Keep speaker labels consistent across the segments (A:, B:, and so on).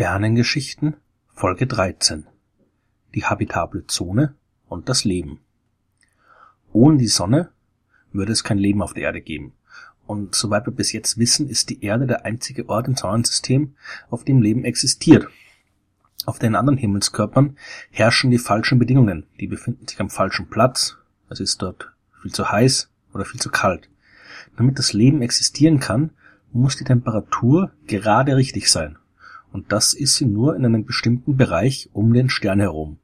A: Sternengeschichten Folge 13 Die habitable Zone und das Leben Ohne die Sonne würde es kein Leben auf der Erde geben. Und soweit wir bis jetzt wissen, ist die Erde der einzige Ort im Sonnensystem, auf dem Leben existiert. Auf den anderen Himmelskörpern herrschen die falschen Bedingungen. Die befinden sich am falschen Platz. Es ist dort viel zu heiß oder viel zu kalt. Damit das Leben existieren kann, muss die Temperatur gerade richtig sein. Und das ist sie nur in einem bestimmten Bereich um den Stern herum.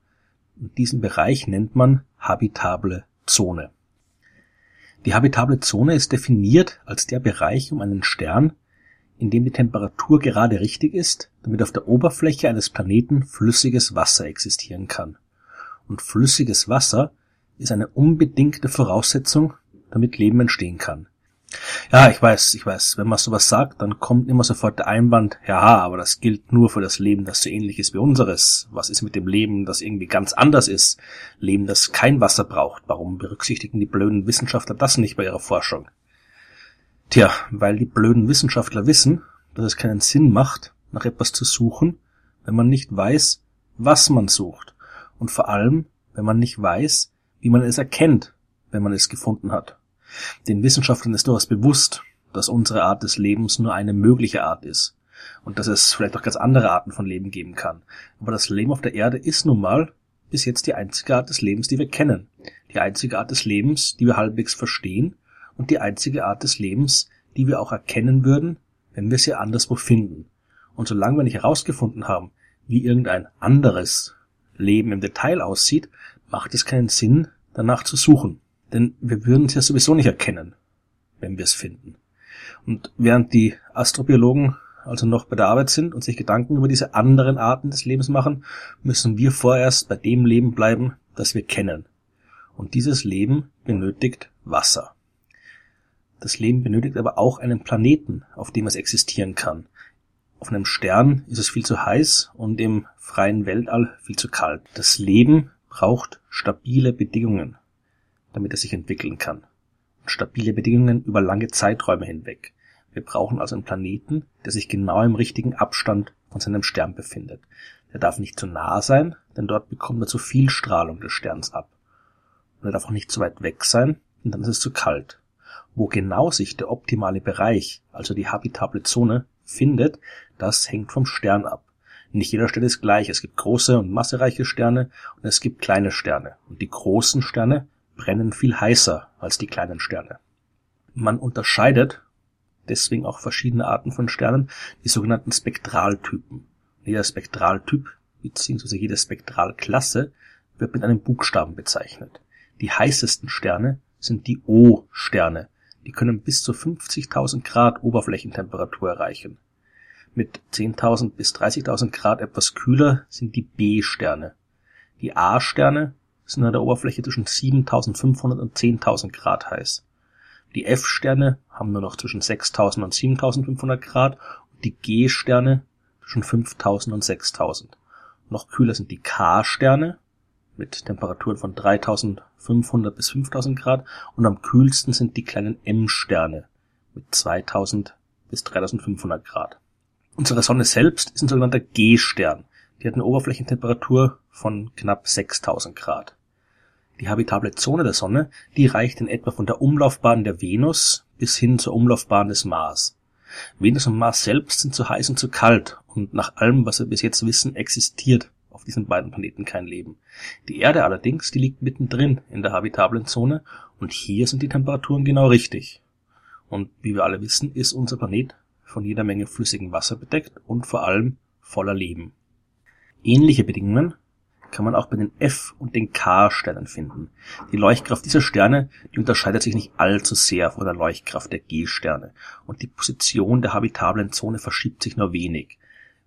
A: Und diesen Bereich nennt man habitable Zone. Die habitable Zone ist definiert als der Bereich um einen Stern, in dem die Temperatur gerade richtig ist, damit auf der Oberfläche eines Planeten flüssiges Wasser existieren kann. Und flüssiges Wasser ist eine unbedingte Voraussetzung, damit Leben entstehen kann. Ja, ich weiß, ich weiß, wenn man sowas sagt, dann kommt immer sofort der Einwand, ja, aber das gilt nur für das Leben, das so ähnlich ist wie unseres. Was ist mit dem Leben, das irgendwie ganz anders ist? Leben, das kein Wasser braucht. Warum berücksichtigen die blöden Wissenschaftler das nicht bei ihrer Forschung? Tja, weil die blöden Wissenschaftler wissen, dass es keinen Sinn macht, nach etwas zu suchen, wenn man nicht weiß, was man sucht. Und vor allem, wenn man nicht weiß, wie man es erkennt, wenn man es gefunden hat. Den Wissenschaftlern ist durchaus bewusst, dass unsere Art des Lebens nur eine mögliche Art ist und dass es vielleicht auch ganz andere Arten von Leben geben kann. Aber das Leben auf der Erde ist nun mal bis jetzt die einzige Art des Lebens, die wir kennen, die einzige Art des Lebens, die wir halbwegs verstehen und die einzige Art des Lebens, die wir auch erkennen würden, wenn wir sie anderswo finden. Und solange wir nicht herausgefunden haben, wie irgendein anderes Leben im Detail aussieht, macht es keinen Sinn, danach zu suchen. Denn wir würden es ja sowieso nicht erkennen, wenn wir es finden. Und während die Astrobiologen also noch bei der Arbeit sind und sich Gedanken über diese anderen Arten des Lebens machen, müssen wir vorerst bei dem Leben bleiben, das wir kennen. Und dieses Leben benötigt Wasser. Das Leben benötigt aber auch einen Planeten, auf dem es existieren kann. Auf einem Stern ist es viel zu heiß und im freien Weltall viel zu kalt. Das Leben braucht stabile Bedingungen damit er sich entwickeln kann. Und stabile Bedingungen über lange Zeiträume hinweg. Wir brauchen also einen Planeten, der sich genau im richtigen Abstand von seinem Stern befindet. Der darf nicht zu nah sein, denn dort bekommt er zu viel Strahlung des Sterns ab. Und er darf auch nicht zu weit weg sein, denn dann ist es zu kalt. Wo genau sich der optimale Bereich, also die habitable Zone, findet, das hängt vom Stern ab. Nicht jeder Stern ist gleich. Es gibt große und massereiche Sterne und es gibt kleine Sterne. Und die großen Sterne brennen viel heißer als die kleinen Sterne. Man unterscheidet deswegen auch verschiedene Arten von Sternen, die sogenannten Spektraltypen. Jeder Spektraltyp bzw. jede Spektralklasse wird mit einem Buchstaben bezeichnet. Die heißesten Sterne sind die O-Sterne. Die können bis zu 50.000 Grad Oberflächentemperatur erreichen. Mit 10.000 bis 30.000 Grad etwas kühler sind die B-Sterne. Die A-Sterne sind an der Oberfläche zwischen 7500 und 10.000 Grad heiß. Die F-Sterne haben nur noch zwischen 6000 und 7500 Grad und die G-Sterne zwischen 5000 und 6000. Noch kühler sind die K-Sterne mit Temperaturen von 3500 bis 5000 Grad und am kühlsten sind die kleinen M-Sterne mit 2000 bis 3500 Grad. Unsere Sonne selbst ist ein sogenannter G-Stern. Die hat eine Oberflächentemperatur von knapp 6000 Grad. Die habitable Zone der Sonne, die reicht in etwa von der Umlaufbahn der Venus bis hin zur Umlaufbahn des Mars. Venus und Mars selbst sind zu heiß und zu kalt und nach allem, was wir bis jetzt wissen, existiert auf diesen beiden Planeten kein Leben. Die Erde allerdings, die liegt mittendrin in der habitablen Zone und hier sind die Temperaturen genau richtig. Und wie wir alle wissen, ist unser Planet von jeder Menge flüssigem Wasser bedeckt und vor allem voller Leben. Ähnliche Bedingungen kann man auch bei den F- und den K-Sternen finden. Die Leuchtkraft dieser Sterne, die unterscheidet sich nicht allzu sehr von der Leuchtkraft der G-Sterne und die Position der habitablen Zone verschiebt sich nur wenig.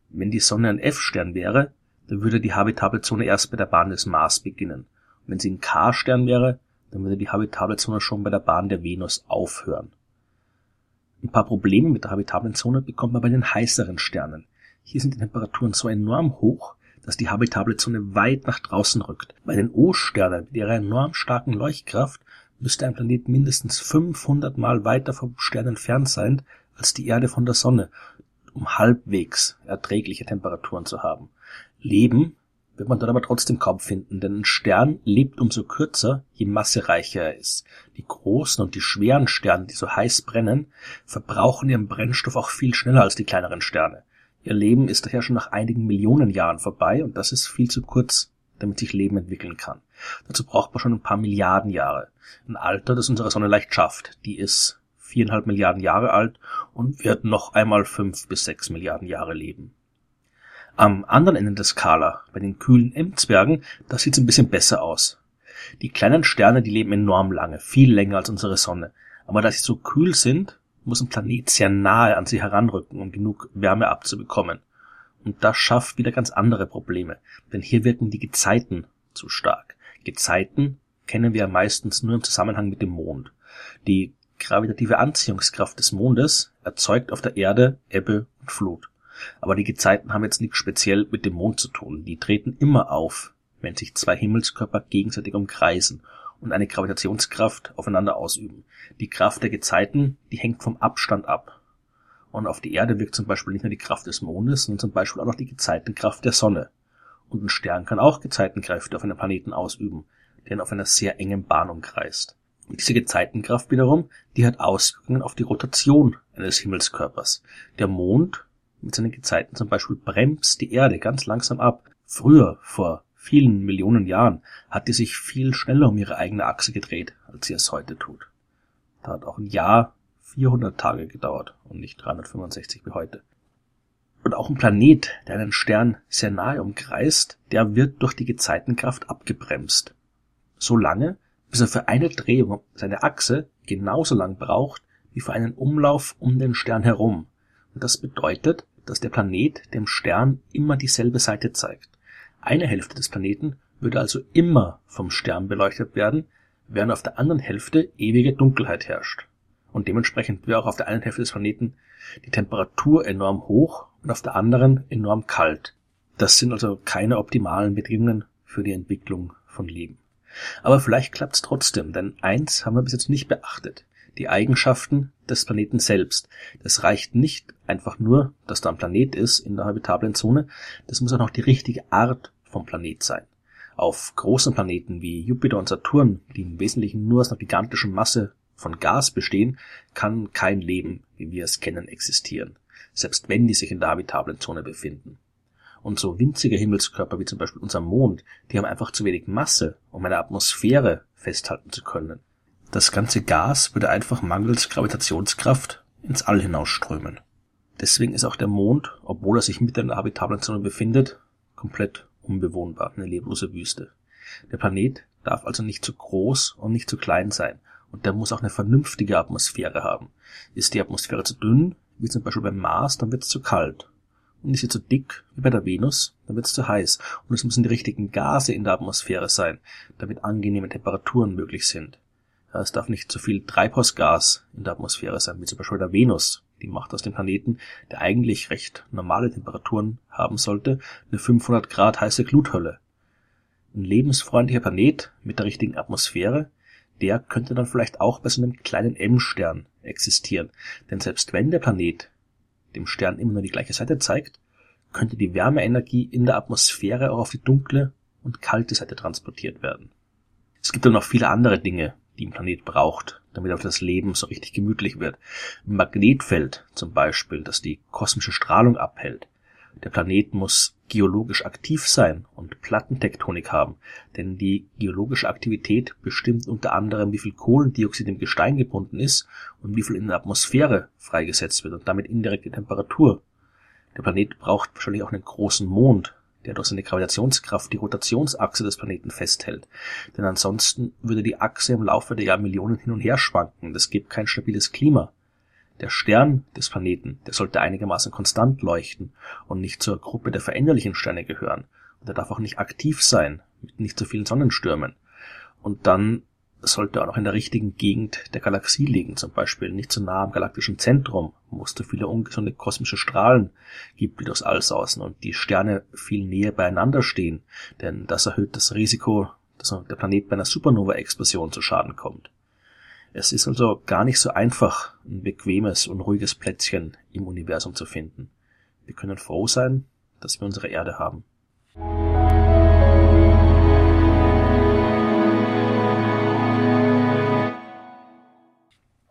A: Wenn die Sonne ein F-Stern wäre, dann würde die habitable Zone erst bei der Bahn des Mars beginnen. Und wenn sie ein K-Stern wäre, dann würde die habitable Zone schon bei der Bahn der Venus aufhören. Ein paar Probleme mit der habitablen Zone bekommt man bei den heißeren Sternen. Hier sind die Temperaturen so enorm hoch, dass die habitable Zone weit nach draußen rückt. Bei den O-Sternen mit ihrer enorm starken Leuchtkraft müsste ein Planet mindestens 500 Mal weiter vom Stern entfernt sein als die Erde von der Sonne. um halbwegs erträgliche Temperaturen zu haben. Leben wird man dort aber trotzdem kaum finden, denn ein Stern lebt umso kürzer, je massereicher er ist. Die großen und die schweren Sterne, die so heiß brennen, verbrauchen ihren Brennstoff auch viel schneller als die kleineren Sterne. Ihr Leben ist daher schon nach einigen Millionen Jahren vorbei und das ist viel zu kurz, damit sich Leben entwickeln kann. Dazu braucht man schon ein paar Milliarden Jahre. Ein Alter, das unsere Sonne leicht schafft. Die ist viereinhalb Milliarden Jahre alt und wird noch einmal fünf bis sechs Milliarden Jahre leben. Am anderen Ende der Skala, bei den kühlen M-Zwergen, da sieht's ein bisschen besser aus. Die kleinen Sterne, die leben enorm lange, viel länger als unsere Sonne. Aber da sie so kühl sind, muss ein Planet sehr nahe an sie heranrücken, um genug Wärme abzubekommen. Und das schafft wieder ganz andere Probleme, denn hier wirken die Gezeiten zu stark. Gezeiten kennen wir meistens nur im Zusammenhang mit dem Mond. Die gravitative Anziehungskraft des Mondes erzeugt auf der Erde Ebbe und Flut. Aber die Gezeiten haben jetzt nichts speziell mit dem Mond zu tun. Die treten immer auf, wenn sich zwei Himmelskörper gegenseitig umkreisen und eine Gravitationskraft aufeinander ausüben. Die Kraft der Gezeiten, die hängt vom Abstand ab. Und auf die Erde wirkt zum Beispiel nicht nur die Kraft des Mondes, sondern zum Beispiel auch noch die Gezeitenkraft der Sonne. Und ein Stern kann auch Gezeitenkräfte auf einem Planeten ausüben, der ihn auf einer sehr engen Bahn umkreist. Und diese Gezeitenkraft wiederum, die hat Auswirkungen auf die Rotation eines Himmelskörpers. Der Mond mit seinen Gezeiten zum Beispiel bremst die Erde ganz langsam ab. Früher, vor vielen Millionen Jahren, hat die sich viel schneller um ihre eigene Achse gedreht, als sie es heute tut. Da hat auch ein Jahr 400 Tage gedauert und nicht 365 wie heute. Und auch ein Planet, der einen Stern sehr nahe umkreist, der wird durch die Gezeitenkraft abgebremst. So lange, bis er für eine Drehung seine Achse genauso lang braucht wie für einen Umlauf um den Stern herum. Und das bedeutet, dass der Planet dem Stern immer dieselbe Seite zeigt. Eine Hälfte des Planeten würde also immer vom Stern beleuchtet werden, während auf der anderen Hälfte ewige Dunkelheit herrscht. Und dementsprechend wäre auch auf der einen Hälfte des Planeten die Temperatur enorm hoch und auf der anderen enorm kalt. Das sind also keine optimalen Bedingungen für die Entwicklung von Leben. Aber vielleicht klappt's trotzdem, denn eins haben wir bis jetzt nicht beachtet die Eigenschaften des Planeten selbst. Das reicht nicht einfach nur, dass da ein Planet ist in der habitablen Zone, das muss auch noch die richtige Art vom Planet sein. Auf großen Planeten wie Jupiter und Saturn, die im Wesentlichen nur aus einer gigantischen Masse von Gas bestehen, kann kein Leben, wie wir es kennen, existieren, selbst wenn die sich in der habitablen Zone befinden. Und so winzige Himmelskörper wie zum Beispiel unser Mond, die haben einfach zu wenig Masse, um eine Atmosphäre festhalten zu können. Das ganze Gas würde einfach mangels Gravitationskraft ins All hinausströmen. Deswegen ist auch der Mond, obwohl er sich mitten in der habitablen Zone befindet, komplett unbewohnbar, eine leblose Wüste. Der Planet darf also nicht zu groß und nicht zu klein sein und der muss auch eine vernünftige Atmosphäre haben. Ist die Atmosphäre zu dünn, wie zum Beispiel beim Mars, dann wird es zu kalt. Und ist sie zu dick, wie bei der Venus, dann wird es zu heiß. Und es müssen die richtigen Gase in der Atmosphäre sein, damit angenehme Temperaturen möglich sind. Es darf nicht zu viel Treibhausgas in der Atmosphäre sein, wie zum Beispiel der Venus. Die macht aus dem Planeten, der eigentlich recht normale Temperaturen haben sollte, eine 500 Grad heiße Gluthölle. Ein lebensfreundlicher Planet mit der richtigen Atmosphäre, der könnte dann vielleicht auch bei so einem kleinen M-Stern existieren. Denn selbst wenn der Planet dem Stern immer nur die gleiche Seite zeigt, könnte die Wärmeenergie in der Atmosphäre auch auf die dunkle und kalte Seite transportiert werden. Es gibt dann noch viele andere Dinge, die ein Planet braucht, damit auch das Leben so richtig gemütlich wird. Ein Magnetfeld zum Beispiel, das die kosmische Strahlung abhält. Der Planet muss geologisch aktiv sein und Plattentektonik haben, denn die geologische Aktivität bestimmt unter anderem, wie viel Kohlendioxid im Gestein gebunden ist und wie viel in der Atmosphäre freigesetzt wird und damit indirekte Temperatur. Der Planet braucht wahrscheinlich auch einen großen Mond, der durch seine Gravitationskraft die Rotationsachse des Planeten festhält. Denn ansonsten würde die Achse im Laufe der Jahrmillionen hin und her schwanken. Das gibt kein stabiles Klima. Der Stern des Planeten, der sollte einigermaßen konstant leuchten und nicht zur Gruppe der veränderlichen Sterne gehören. Und er darf auch nicht aktiv sein, mit nicht zu so vielen Sonnenstürmen. Und dann sollte auch noch in der richtigen Gegend der Galaxie liegen, zum Beispiel nicht zu nah am galaktischen Zentrum, wo es zu viele ungesunde kosmische Strahlen gibt, die durchs All und die Sterne viel näher beieinander stehen, denn das erhöht das Risiko, dass der Planet bei einer Supernova-Explosion zu Schaden kommt. Es ist also gar nicht so einfach, ein bequemes und ruhiges Plätzchen im Universum zu finden. Wir können froh sein, dass wir unsere Erde haben.